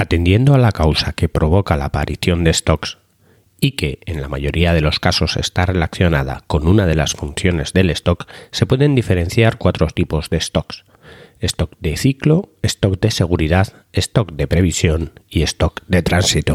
Atendiendo a la causa que provoca la aparición de stocks y que en la mayoría de los casos está relacionada con una de las funciones del stock, se pueden diferenciar cuatro tipos de stocks. Stock de ciclo, stock de seguridad, stock de previsión y stock de tránsito.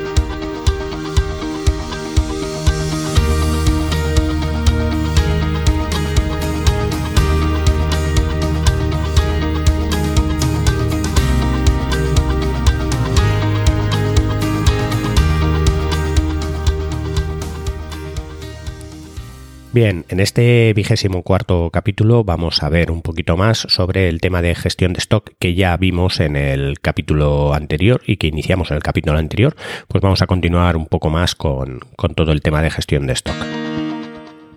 Bien, en este vigésimo cuarto capítulo vamos a ver un poquito más sobre el tema de gestión de stock que ya vimos en el capítulo anterior y que iniciamos en el capítulo anterior, pues vamos a continuar un poco más con, todo el tema de gestión de stock.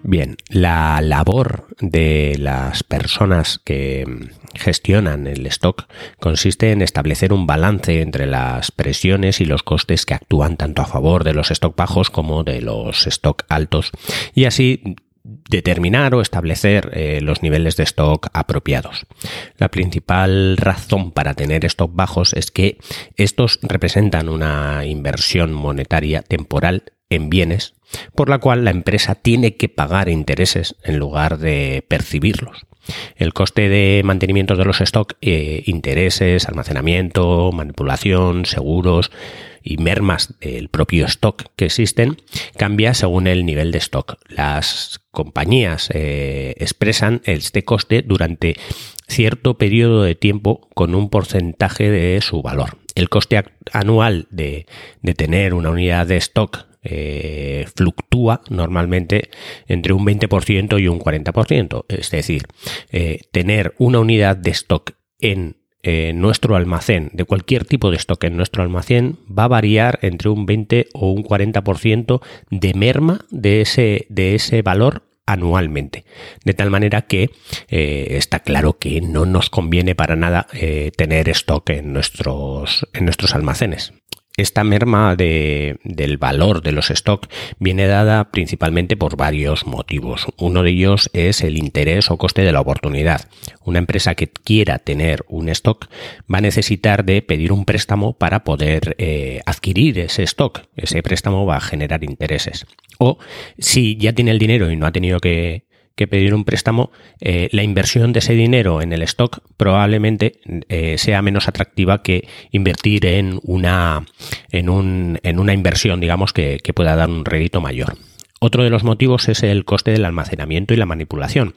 Bien, la labor de las personas que gestionan el stock consiste en establecer un balance entre las presiones y los costes que actúan tanto a favor de los stock bajos como de los stock altos y así determinar o establecer eh, los niveles de stock apropiados. La principal razón para tener stock bajos es que estos representan una inversión monetaria temporal en bienes por la cual la empresa tiene que pagar intereses en lugar de percibirlos. El coste de mantenimiento de los stock, eh, intereses, almacenamiento, manipulación, seguros, y mermas del propio stock que existen cambia según el nivel de stock. Las compañías eh, expresan este coste durante cierto periodo de tiempo con un porcentaje de su valor. El coste anual de, tener una unidad de stock eh, fluctúa normalmente entre un 20% y un 40%. Es decir, eh, tener una unidad de stock en eh, nuestro almacén, de cualquier tipo de stock en nuestro almacén, va a variar entre un 20 o un 40% de merma de ese, de ese valor anualmente. De tal manera que eh, está claro que no nos conviene para nada eh, tener stock en nuestros, en nuestros almacenes. Esta merma de, del valor de los stocks viene dada principalmente por varios motivos. Uno de ellos es el interés o coste de la oportunidad. Una empresa que quiera tener un stock va a necesitar de pedir un préstamo para poder eh, adquirir ese stock. Ese préstamo va a generar intereses. O si ya tiene el dinero y no ha tenido que, que pedir un préstamo, eh, la inversión de ese dinero en el stock probablemente eh, sea menos atractiva que invertir en una, en, un, en una inversión, digamos, que, que pueda dar un rédito mayor. Otro de los motivos es el coste del almacenamiento y la manipulación.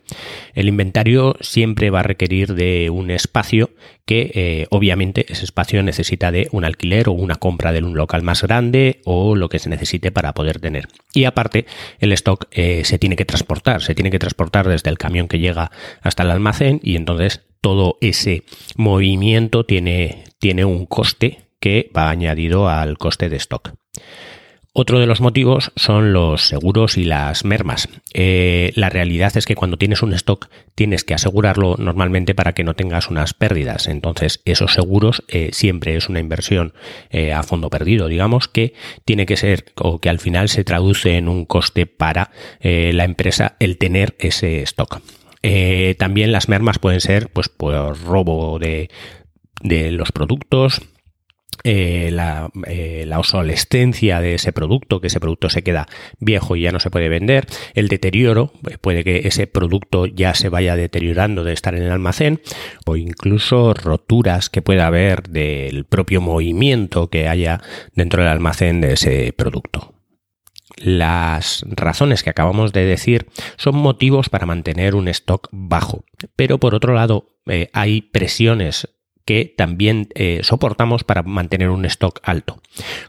El inventario siempre va a requerir de un espacio que eh, obviamente ese espacio necesita de un alquiler o una compra de un local más grande o lo que se necesite para poder tener. Y aparte el stock eh, se tiene que transportar, se tiene que transportar desde el camión que llega hasta el almacén y entonces todo ese movimiento tiene, tiene un coste que va añadido al coste de stock. Otro de los motivos son los seguros y las mermas. Eh, la realidad es que cuando tienes un stock tienes que asegurarlo normalmente para que no tengas unas pérdidas. Entonces esos seguros eh, siempre es una inversión eh, a fondo perdido, digamos, que tiene que ser o que al final se traduce en un coste para la empresa el tener ese stock. también las mermas pueden ser pues por robo de, de los productos, eh, la, eh, obsolescencia de ese producto, que ese producto se queda viejo y ya no se puede vender, el deterioro, eh, puede que ese producto ya se vaya deteriorando de estar en el almacén, o incluso roturas que pueda haber del propio movimiento que haya dentro del almacén de ese producto. Las razones que acabamos de decir son motivos para mantener un stock bajo, pero por otro lado hay presiones que también eh, soportamos para mantener un stock alto,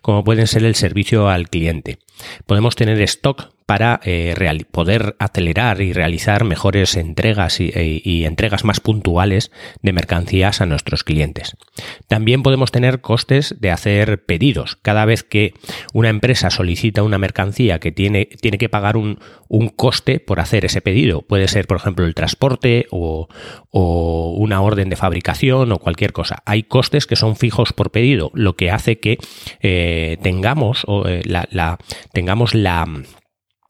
como pueden ser el servicio al cliente. Podemos tener stock para eh, poder acelerar y realizar mejores entregas y, e, y, entregas más puntuales de mercancías a nuestros clientes. También podemos tener costes de hacer pedidos. Cada vez que una empresa solicita una mercancía que tiene, tiene que pagar un, un coste por hacer ese pedido. Puede ser, por ejemplo, el transporte o, una orden de fabricación o cualquier cosa. Hay costes que son fijos por pedido, lo que hace que eh, tengamos, eh, la, tengamos la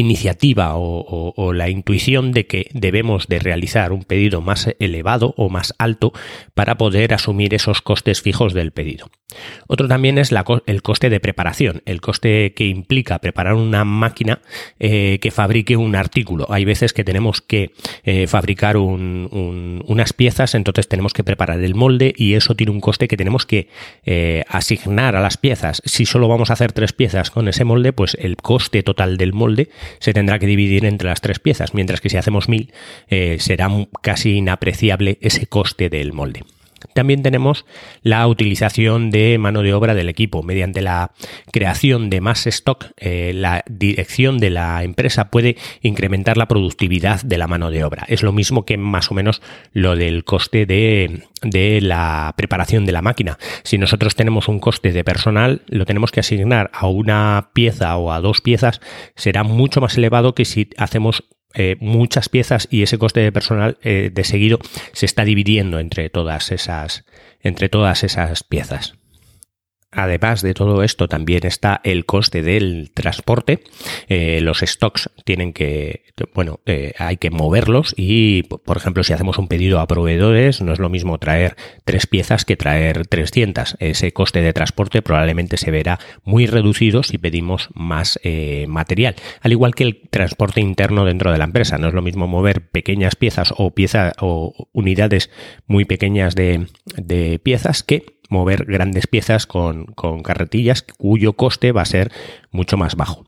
iniciativa o, la intuición de que debemos de realizar un pedido más elevado o más alto para poder asumir esos costes fijos del pedido. Otro también es el coste de preparación, el coste que implica preparar una máquina eh, que fabrique un artículo. Hay veces que tenemos que eh, fabricar unas piezas, entonces tenemos que preparar el molde y eso tiene un coste que tenemos que eh, asignar a las piezas. Si solo vamos a hacer tres piezas con ese molde, pues el coste total del molde se tendrá que dividir entre las tres piezas, mientras que si hacemos mil será casi inapreciable ese coste del molde. También tenemos la utilización de mano de obra del equipo. Mediante la creación de más stock, eh, la dirección de la empresa puede incrementar la productividad de la mano de obra. Es lo mismo que más o menos lo del coste de, de la preparación de la máquina. Si nosotros tenemos un coste de personal, lo tenemos que asignar a una pieza o a dos piezas, será mucho más elevado que si hacemos eh, muchas piezas y ese coste de personal eh, de seguido se está dividiendo entre todas esas entre todas esas piezas. Además de todo esto, también está el coste del transporte. Eh, los stocks tienen que, bueno, eh, hay que moverlos y, por ejemplo, si hacemos un pedido a proveedores, no es lo mismo traer tres piezas que traer 300. Ese coste de transporte probablemente se verá muy reducido si pedimos más eh, material. Al igual que el transporte interno dentro de la empresa. No es lo mismo mover pequeñas piezas o piezas o unidades muy pequeñas de, de piezas que mover grandes piezas con, carretillas cuyo coste va a ser mucho más bajo.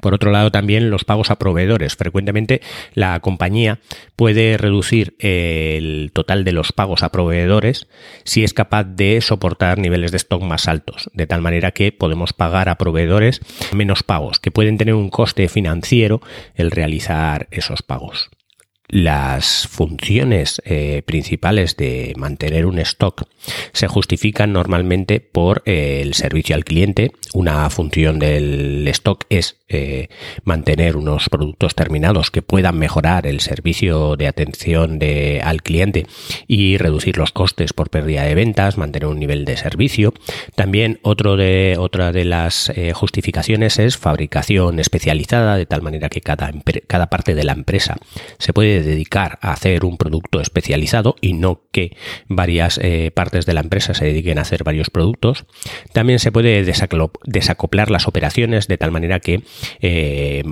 Por otro lado, también los pagos a proveedores. Frecuentemente la compañía puede reducir el total de los pagos a proveedores si es capaz de soportar niveles de stock más altos, de tal manera que podemos pagar a proveedores menos pagos, que pueden tener un coste financiero el realizar esos pagos las funciones eh, principales de mantener un stock se justifican normalmente por eh, el servicio al cliente. Una función del stock es eh, mantener unos productos terminados que puedan mejorar el servicio de atención de, al cliente y reducir los costes por pérdida de ventas, mantener un nivel de servicio. También otro de, otra de las justificaciones es fabricación especializada, de tal manera que cada, cada parte de la empresa se puede dedicar a hacer un producto especializado y no que varias eh, partes de la empresa se dediquen a hacer varios productos. También se puede desacoplar las operaciones de tal manera que eh,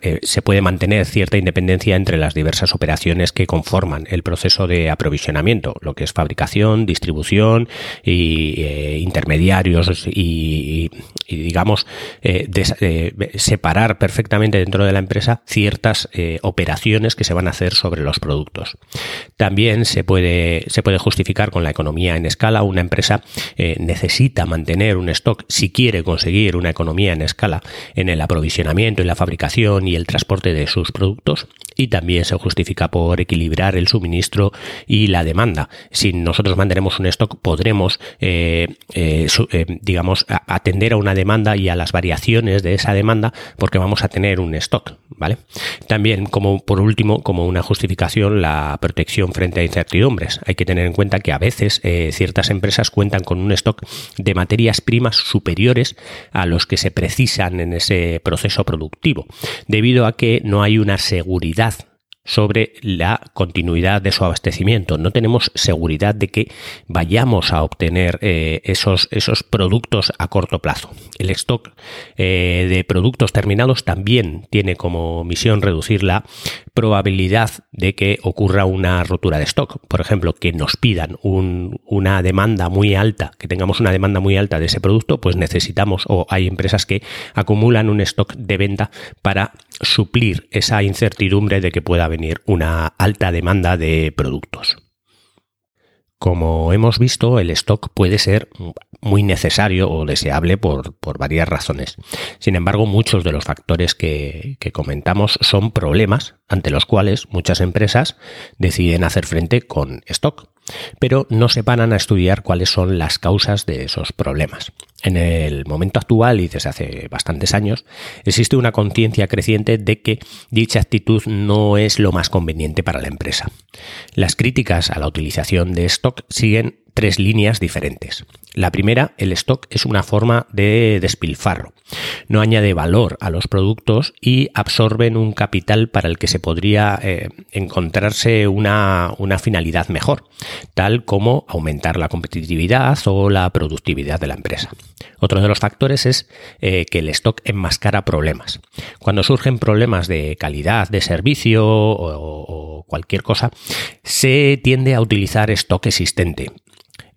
eh, se puede mantener cierta independencia entre las diversas operaciones que conforman el proceso de aprovisionamiento, lo que es fabricación, distribución y intermediarios y, digamos separar perfectamente dentro de la empresa ciertas operaciones que se van a hacer sobre los productos. También se puede, se puede justificar con la economía en escala. Una empresa eh, necesita mantener un stock si quiere conseguir una economía en escala en el aprovisionamiento, en la fabricación y el transporte de sus productos. Y también se justifica por equilibrar el suministro y la demanda. Si nosotros mantenemos un stock, podremos, eh, eh, digamos, atender a una demanda y a las variaciones de esa demanda porque vamos a tener un stock, ¿vale? También, como por último, como una justificación la protección frente a incertidumbres. Hay que tener en cuenta que a veces eh, ciertas empresas cuentan con un stock de materias primas superiores a los que se precisan en ese proceso productivo, debido a que no hay una seguridad sobre la continuidad de su abastecimiento. No tenemos seguridad de que vayamos a obtener eh, esos, esos productos a corto plazo. El stock eh, de productos terminados también tiene como misión reducir la probabilidad de que ocurra una rotura de stock. Por ejemplo, que nos pidan una demanda muy alta, que tengamos una demanda muy alta de ese producto, pues necesitamos o hay empresas que acumulan un stock de venta para suplir esa incertidumbre de que pueda venir una alta demanda de productos. Como hemos visto, el stock puede ser muy necesario o deseable por, varias razones. Sin embargo, muchos de los factores que, que, comentamos son problemas ante los cuales muchas empresas deciden hacer frente con stock, pero no se paran a estudiar cuáles son las causas de esos problemas. En el momento actual y desde hace bastantes años existe una conciencia creciente de que dicha actitud no es lo más conveniente para la empresa. Las críticas a la utilización de stock siguen tres líneas diferentes. La primera, el stock es una forma de despilfarro. No añade valor a los productos y absorben un capital para el que se podría eh, encontrarse una, una, finalidad mejor, tal como aumentar la competitividad o la productividad de la empresa. Otro de los factores es eh, que el stock enmascara problemas. Cuando surgen problemas de calidad de servicio o cualquier cosa, se tiende a utilizar stock existente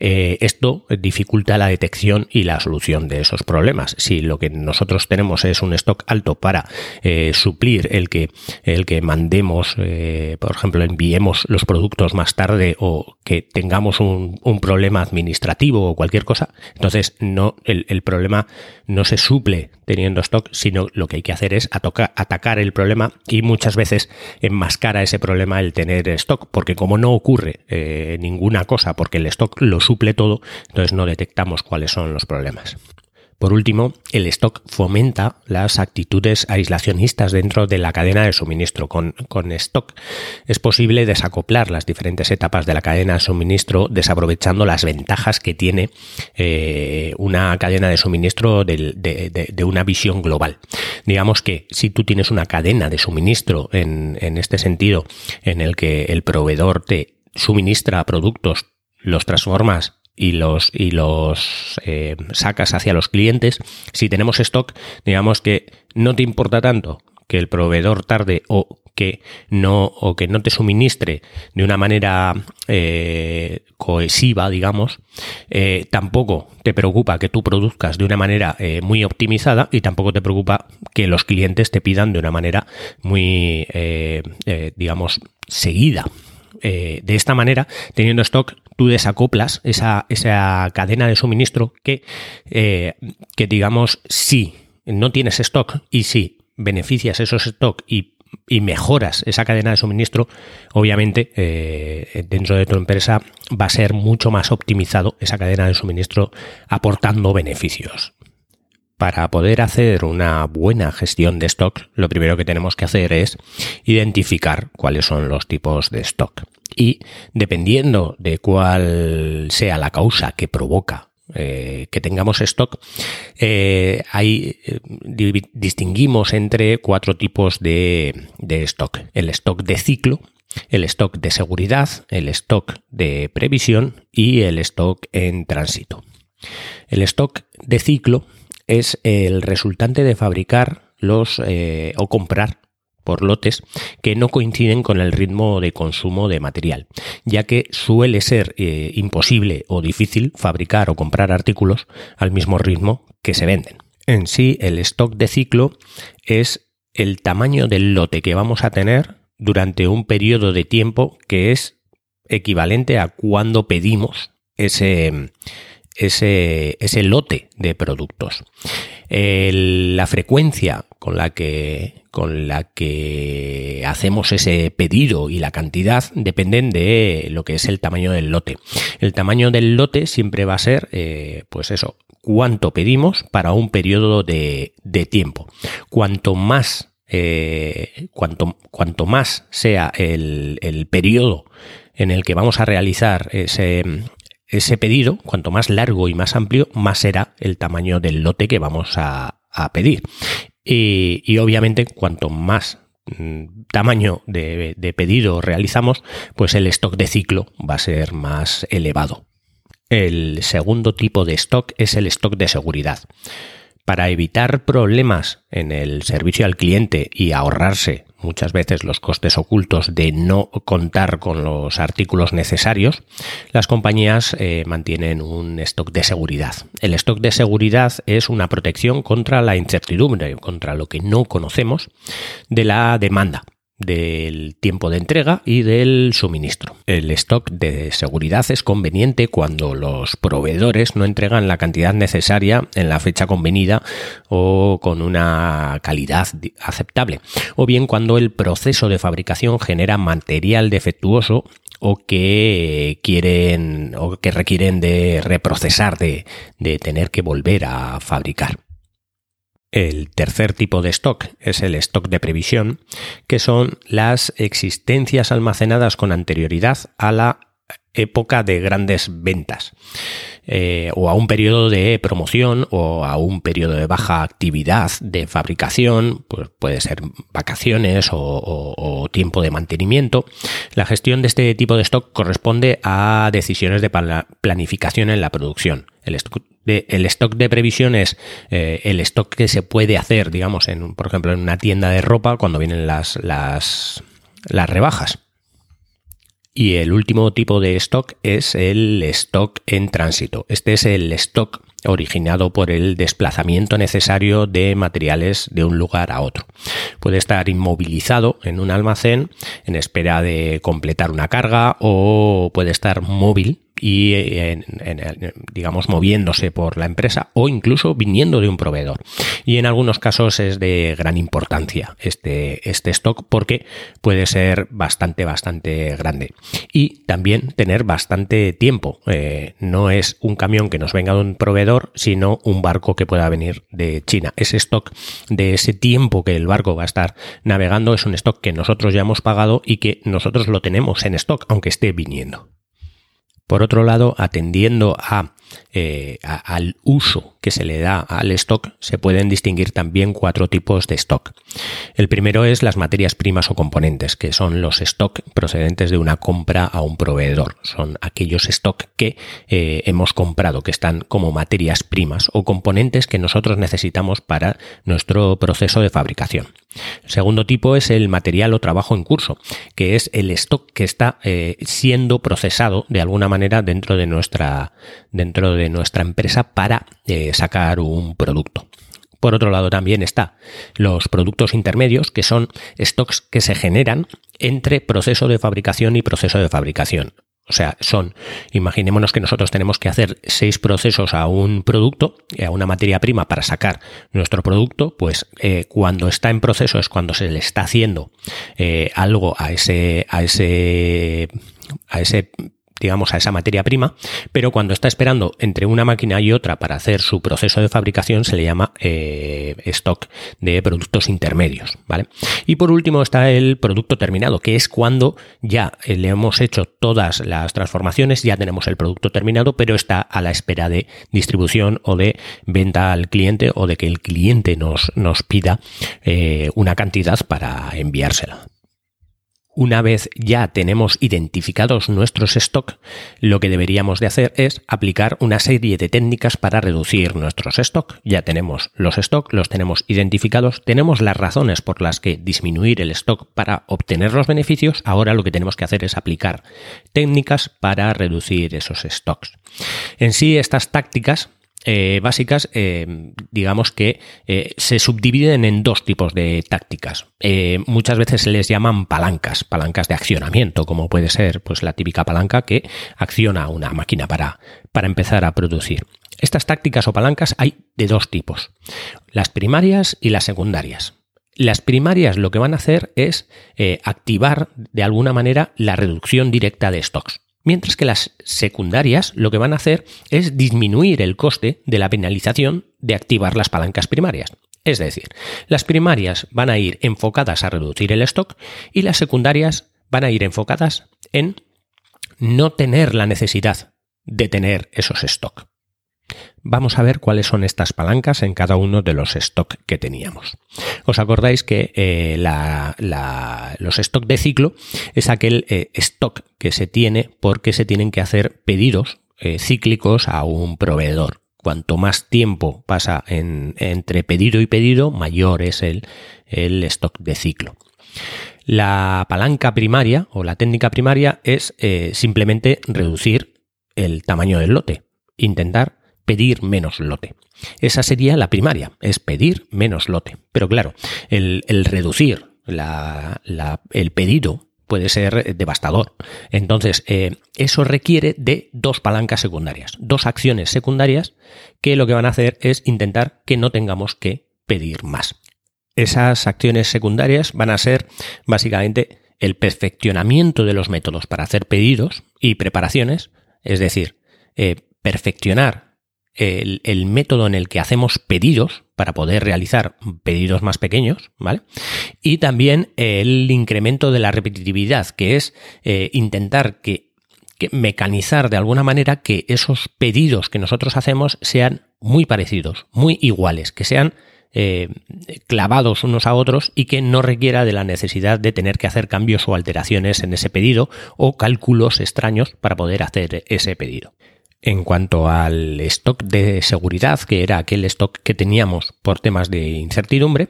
eh, esto dificulta la detección y la solución de esos problemas. Si lo que nosotros tenemos es un stock alto para eh, suplir el que, el que mandemos, eh, por ejemplo, enviemos los productos más tarde o que tengamos un, problema administrativo o cualquier cosa, entonces no, el, el, problema no se suple teniendo stock, sino lo que hay que hacer es atacar el problema y muchas veces enmascara ese problema el tener stock, porque como no ocurre ninguna cosa, porque el stock lo suple todo, entonces no detectamos cuáles son los problemas. Por último, el stock fomenta las actitudes aislacionistas dentro de la cadena de suministro. Con, stock es posible desacoplar las diferentes etapas de la cadena de suministro desaprovechando las ventajas que tiene eh, una cadena de suministro de, una visión global. Digamos que si tú tienes una cadena de suministro en, en este sentido en el que el proveedor te suministra productos los transformas y los, y los eh, sacas hacia los clientes, si tenemos stock, digamos que no te importa tanto que el proveedor tarde o que no o que no te suministre de una manera eh, cohesiva, digamos, eh, tampoco te preocupa que tú produzcas de una manera muy optimizada y tampoco te preocupa que los clientes te pidan de una manera muy, digamos, seguida. De esta manera, teniendo stock, tú desacoplas esa, esa cadena de suministro que, eh, que digamos, si no tienes stock y si beneficias esos stock y, mejoras esa cadena de suministro, obviamente eh, dentro de tu empresa va a ser mucho más optimizado esa cadena de suministro aportando beneficios. Para poder hacer una buena gestión de stock, lo primero que tenemos que hacer es identificar cuáles son los tipos de stock y dependiendo de cuál sea la causa que provoca eh, que tengamos stock, eh, eh, distinguimos entre cuatro tipos de, de stock. El stock de ciclo, el stock de seguridad, el stock de previsión y el stock en tránsito. El stock de ciclo es el resultante de fabricar los o comprar por lotes que no coinciden con el ritmo de consumo de material, ya que suele ser eh, imposible o difícil fabricar o comprar artículos al mismo ritmo que se venden. En sí, el stock de ciclo es el tamaño del lote que vamos a tener durante un periodo de tiempo que es equivalente a cuando pedimos ese, ese, ese lote de productos. la frecuencia con la que con la que hacemos ese pedido y la cantidad dependen de lo que es el tamaño del lote. El tamaño del lote siempre va a ser, eh, pues eso, cuánto pedimos para un periodo de, tiempo. Cuanto más, eh, cuanto, cuanto más sea el, el periodo en el que vamos a realizar ese, ese pedido, cuanto más largo y más amplio, más será el tamaño del lote que vamos a, a pedir. Y, obviamente cuanto más mm, tamaño de, de, pedido realizamos, pues el stock de ciclo va a ser más elevado. El segundo tipo de stock es el stock de seguridad. Para evitar problemas en el servicio al cliente y ahorrarse muchas veces los costes ocultos de no contar con los artículos necesarios, las compañías eh, mantienen un stock de seguridad. El stock de seguridad es una protección contra la incertidumbre, contra lo que no conocemos de la demanda. Del tiempo de entrega y del suministro. El stock de seguridad es conveniente cuando los proveedores no entregan la cantidad necesaria en la fecha convenida o con una calidad aceptable, o bien cuando el proceso de fabricación genera material defectuoso o que quieren o que requieren de reprocesar, de, de tener que volver a fabricar. El tercer tipo de stock es el stock de previsión, que son las existencias almacenadas con anterioridad a la época de grandes ventas. Eh, o a un periodo de promoción o a un periodo de baja actividad de fabricación, pues puede ser vacaciones o, tiempo de mantenimiento. La gestión de este tipo de stock corresponde a decisiones de planificación en la producción. De, el stock de previsión es eh, el stock que se puede hacer, digamos, en, por ejemplo, en una tienda de ropa cuando vienen las, las, las rebajas. Y el último tipo de stock es el stock en tránsito. Este es el stock originado por el desplazamiento necesario de materiales de un lugar a otro. Puede estar inmovilizado en un almacén en espera de completar una carga o puede estar móvil y digamos moviéndose por la empresa o incluso viniendo de un proveedor. Y en algunos casos es de gran importancia este, este stock porque puede ser bastante, bastante grande. Y también tener bastante tiempo. Eh, no es un camión que nos venga de un proveedor, sino un barco que pueda venir de China. Ese stock de ese tiempo que el barco va a estar navegando es un stock que nosotros ya hemos pagado y que nosotros lo tenemos en stock, aunque esté viniendo. Por otro lado, atendiendo a eh, al uso que se le da al stock, se pueden distinguir también cuatro tipos de stock. El primero es las materias primas o componentes, que son los stock procedentes de una compra a un proveedor. Son aquellos stock que eh, hemos comprado, que están como materias primas o componentes que nosotros necesitamos para nuestro proceso de fabricación. El segundo tipo es el material o trabajo en curso, que es el stock que está eh, siendo procesado de alguna manera dentro de nuestra, dentro de nuestra empresa para eh, sacar un producto. Por otro lado, también está los productos intermedios, que son stocks que se generan entre proceso de fabricación y proceso de fabricación. O sea, son, imaginémonos que nosotros tenemos que hacer seis procesos a un producto, a una materia prima para sacar nuestro producto, pues eh, cuando está en proceso es cuando se le está haciendo eh, algo a ese, a ese, a ese digamos, a esa materia prima, pero cuando está esperando entre una máquina y otra para hacer su proceso de fabricación se le llama eh, stock de productos intermedios, ¿vale? Y por último está el producto terminado, que es cuando ya eh, le hemos hecho todas las transformaciones, ya tenemos el producto terminado, pero está a la espera de distribución o de venta al cliente o de que el cliente nos, nos pida eh, una cantidad para enviársela. Una vez ya tenemos identificados nuestros stock, lo que deberíamos de hacer es aplicar una serie de técnicas para reducir nuestros stock. Ya tenemos los stock, los tenemos identificados, tenemos las razones por las que disminuir el stock para obtener los beneficios. Ahora lo que tenemos que hacer es aplicar técnicas para reducir esos stocks. En sí, estas tácticas eh, básicas, eh, digamos que eh, se subdividen en dos tipos de tácticas. muchas veces se les llaman palancas, palancas de accionamiento, como puede ser pues, la típica palanca que acciona una máquina para, para empezar a producir. Estas tácticas o palancas hay de dos tipos, las primarias y las secundarias. Las primarias lo que van a hacer es activar de alguna manera la reducción directa de stocks. Mientras que las secundarias lo que van a hacer es disminuir el coste de la penalización de activar las palancas primarias. Es decir, las primarias van a ir enfocadas a reducir el stock y las secundarias van a ir enfocadas en no tener la necesidad de tener esos stocks. Vamos a ver cuáles son estas palancas en cada uno de los stocks que teníamos. ¿Os acordáis que eh, los stocks de ciclo es aquel eh, stock que se tiene porque se tienen que hacer pedidos eh, cíclicos a un proveedor? Cuanto más tiempo pasa entre pedido y pedido, mayor es el stock de ciclo. La palanca primaria o la técnica primaria es simplemente reducir el tamaño del lote, intentar pedir menos lote. Esa sería la primaria, es pedir menos lote. Pero claro, el, reducir el pedido puede ser devastador. Entonces, eh, eso requiere de dos palancas secundarias, dos acciones secundarias que lo que van a hacer es intentar que no tengamos que pedir más. Esas acciones secundarias van a ser básicamente el perfeccionamiento de los métodos para hacer pedidos y preparaciones, es decir, eh, perfeccionar el, método en el que hacemos pedidos para poder realizar pedidos más pequeños, ¿vale? Y también el incremento de la repetitividad, que es eh, intentar que, que mecanizar de alguna manera que esos pedidos que nosotros hacemos sean muy parecidos, muy iguales, que sean eh, clavados unos a otros y que no requiera de la necesidad de tener que hacer cambios o alteraciones en ese pedido o cálculos extraños para poder hacer ese pedido. En cuanto al stock de seguridad, que era aquel stock que teníamos por temas de incertidumbre,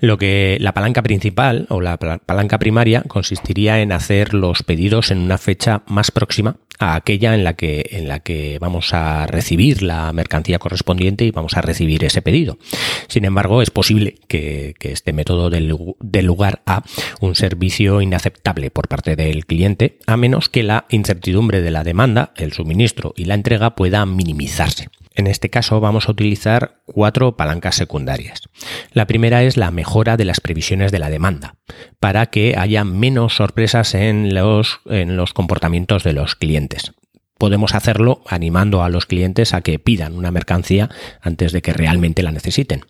lo que la palanca principal o la palanca primaria consistiría en hacer los pedidos en una fecha más próxima a aquella en la que, en la que vamos a recibir la mercancía correspondiente y vamos a recibir ese pedido. Sin embargo, es posible que, este método dé lugar a un servicio inaceptable por parte del cliente, a menos que la incertidumbre de la demanda, el suministro y la entrega pueda minimizarse. En este caso vamos a utilizar cuatro palancas secundarias. La primera es la mejora de las previsiones de la demanda, para que haya menos sorpresas en los, en los comportamientos de los clientes. Podemos hacerlo animando a los clientes a que pidan una mercancía antes de que realmente la necesiten.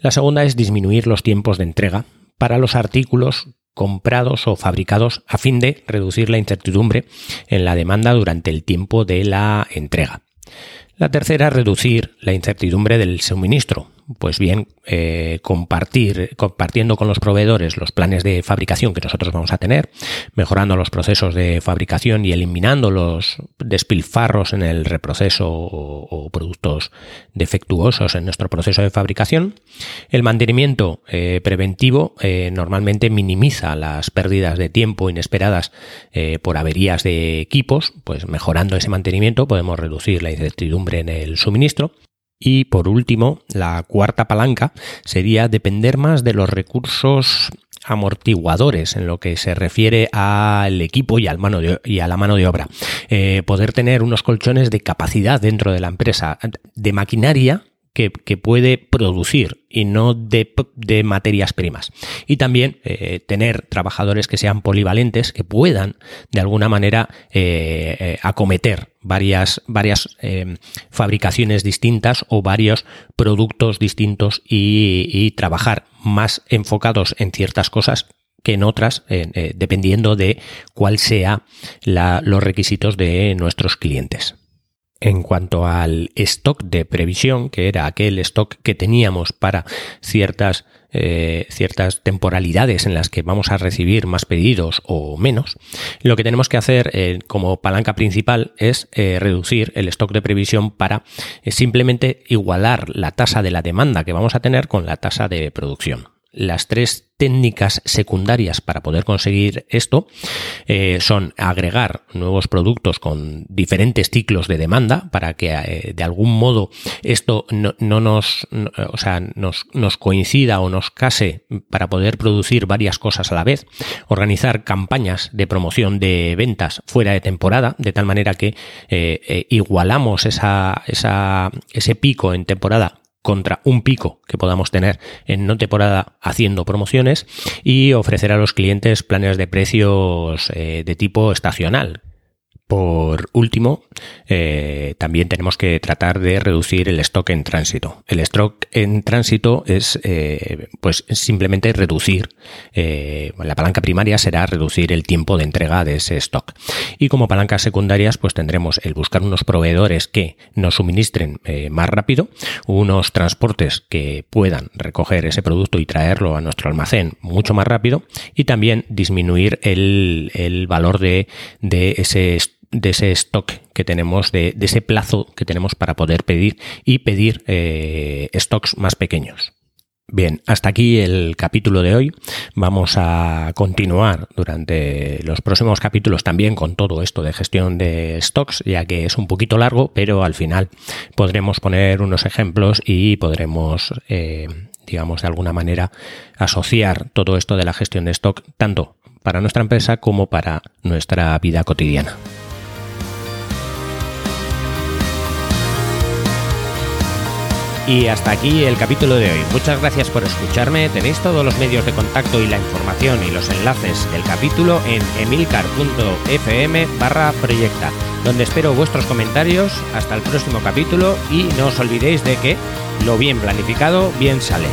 La segunda es disminuir los tiempos de entrega para los artículos comprados o fabricados a fin de reducir la incertidumbre en la demanda durante el tiempo de la entrega. La tercera, reducir la incertidumbre del suministro, pues bien, eh, compartir, compartiendo con los proveedores los planes de fabricación que nosotros vamos a tener, mejorando los procesos de fabricación y eliminando los despilfarros en el reproceso o, productos defectuosos en nuestro proceso de fabricación. El mantenimiento eh, preventivo eh, normalmente minimiza las pérdidas de tiempo inesperadas por averías de equipos, pues mejorando ese mantenimiento podemos reducir la incertidumbre en el suministro. Y por último, la cuarta palanca sería depender más de los recursos amortiguadores en lo que se refiere al equipo y, a la mano de obra. Eh, poder tener unos colchones de capacidad dentro de la empresa, de maquinaria que, puede producir y no de, materias primas. Y también eh, tener trabajadores que sean polivalentes, que puedan de alguna manera eh, eh, acometer varias, varias fabricaciones distintas o varios productos distintos y, trabajar más enfocados en ciertas cosas que en otras, dependiendo de cuál sea los requisitos de nuestros clientes. En cuanto al stock de previsión, que era aquel stock que teníamos para ciertas, eh, ciertas temporalidades en las que vamos a recibir más pedidos o menos, lo que tenemos que hacer eh, como palanca principal es eh, reducir el stock de previsión para simplemente igualar la tasa de la demanda que vamos a tener con la tasa de producción. Las tres técnicas secundarias para poder conseguir esto eh, son agregar nuevos productos con diferentes ciclos de demanda para que eh, de algún modo esto no, nos, o sea, nos, nos, coincida o nos case para poder producir varias cosas a la vez, organizar campañas de promoción de ventas fuera de temporada, de tal manera que eh, igualamos esa, esa, ese pico en temporada contra un pico que podamos tener en no temporada haciendo promociones y ofrecer a los clientes planes de precios eh, de tipo estacional, por último, eh, también tenemos que tratar de reducir el stock en tránsito. El stock en tránsito es, eh, pues, simplemente reducir, eh, la palanca primaria será reducir el tiempo de entrega de ese stock. Y como palancas secundarias, pues tendremos el buscar unos proveedores que nos suministren más rápido, unos transportes que puedan recoger ese producto y traerlo a nuestro almacén mucho más rápido, y también disminuir el, el valor de, de ese stock de ese stock que tenemos, de, ese plazo que tenemos para poder pedir y pedir eh, stocks más pequeños. Bien, hasta aquí el capítulo de hoy. Vamos a continuar durante los próximos capítulos también con todo esto de gestión de stocks, ya que es un poquito largo, pero al final podremos poner unos ejemplos y podremos eh, digamos, de alguna manera asociar todo esto de la gestión de stock tanto para nuestra empresa como para nuestra vida cotidiana. Y hasta aquí el capítulo de hoy. Muchas gracias por escucharme. Tenéis todos los medios de contacto y la información y los enlaces del capítulo en emilcar.fm barra proyecta, donde espero vuestros comentarios. Hasta el próximo capítulo y no os olvidéis de que lo bien planificado bien sale.